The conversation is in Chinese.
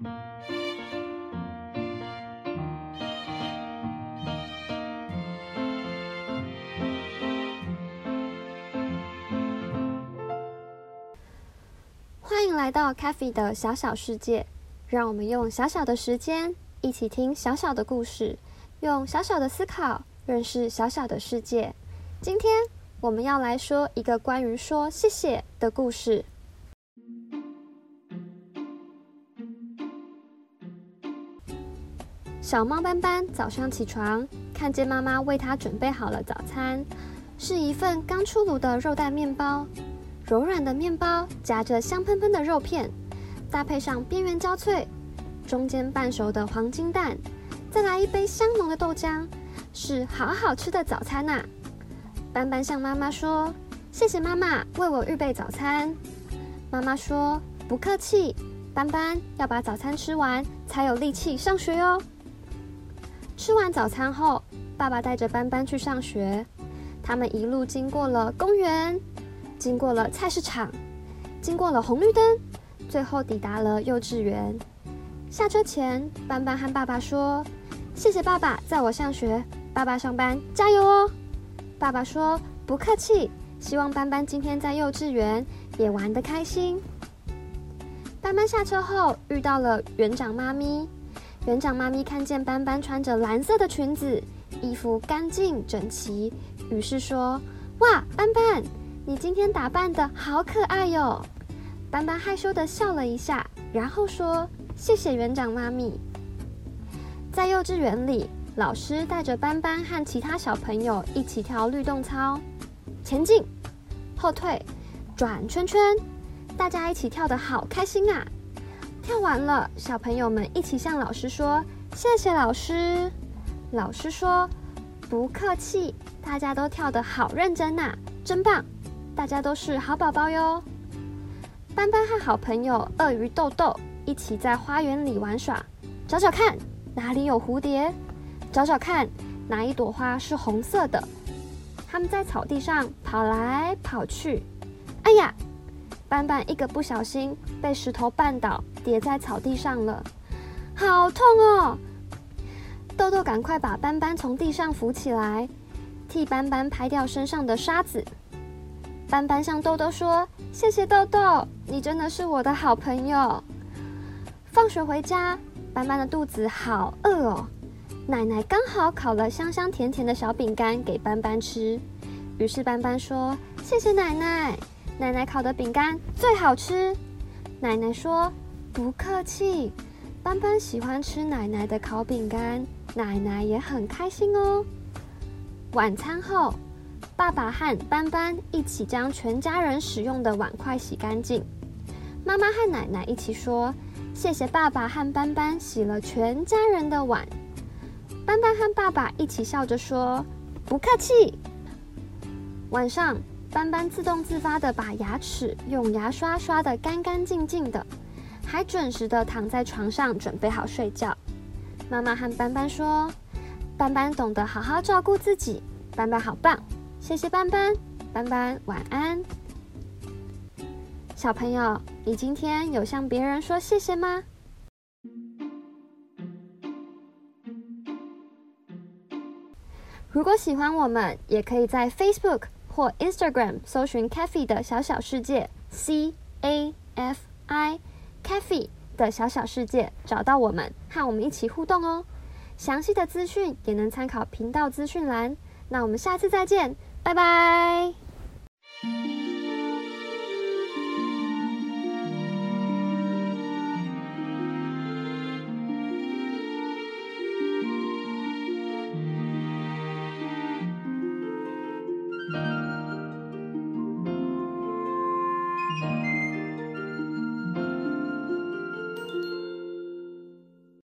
欢迎来到 c a f e 的小小世界，让我们用小小的时间一起听小小的故事，用小小的思考认识小小的世界。今天我们要来说一个关于说谢谢的故事。小猫斑斑早上起床，看见妈妈为它准备好了早餐，是一份刚出炉的肉蛋面包。柔软的面包夹着香喷喷的肉片，搭配上边缘焦脆、中间半熟的黄金蛋，再来一杯香浓的豆浆，是好好吃的早餐呐！斑斑向妈妈说：“谢谢妈妈为我预备早餐。”妈妈说：“不客气，斑斑要把早餐吃完才有力气上学哟。”吃完早餐后，爸爸带着斑斑去上学。他们一路经过了公园。经过了菜市场，经过了红绿灯，最后抵达了幼稚园。下车前，斑斑和爸爸说：“谢谢爸爸载我上学，爸爸上班加油哦。”爸爸说：“不客气，希望斑斑今天在幼稚园也玩得开心。”斑斑下车后遇到了园长妈咪，园长妈咪看见斑斑穿着蓝色的裙子，衣服干净整齐，于是说：“哇，斑斑！”你今天打扮的好可爱哟！斑斑害羞的笑了一下，然后说：“谢谢园长妈咪。”在幼稚园里，老师带着斑斑和其他小朋友一起跳律动操，前进、后退、转圈圈，大家一起跳的好开心啊！跳完了，小朋友们一起向老师说：“谢谢老师。”老师说：“不客气，大家都跳得好认真呐，真棒！”大家都是好宝宝哟。斑斑和好朋友鳄鱼豆豆一起在花园里玩耍，找找看哪里有蝴蝶，找找看哪一朵花是红色的。他们在草地上跑来跑去。哎呀，斑斑一个不小心被石头绊倒，跌在草地上了，好痛哦！豆豆赶快把斑斑从地上扶起来，替斑斑拍掉身上的沙子。斑斑向豆豆说：“谢谢豆豆，你真的是我的好朋友。”放学回家，斑斑的肚子好饿哦。奶奶刚好烤了香香甜甜的小饼干给斑斑吃，于是斑斑说：“谢谢奶奶，奶奶烤的饼干最好吃。”奶奶说：“不客气。”斑斑喜欢吃奶奶的烤饼干，奶奶也很开心哦。晚餐后。爸爸和斑斑一起将全家人使用的碗筷洗干净。妈妈和奶奶一起说：“谢谢爸爸和斑斑洗了全家人的碗。”斑斑和爸爸一起笑着说：“不客气。”晚上，斑斑自动自发的把牙齿用牙刷刷得干干净净的，还准时的躺在床上准备好睡觉。妈妈和斑斑说：“斑斑懂得好好照顾自己，斑斑好棒。”谢谢斑斑，斑斑晚安。小朋友，你今天有向别人说谢谢吗？如果喜欢我们，也可以在 Facebook 或 Instagram 搜寻 c a f e 的小小世界 C A F I c a f e 的小小世界找到我们，和我们一起互动哦。详细的资讯也能参考频道资讯栏。那我们下次再见。拜拜。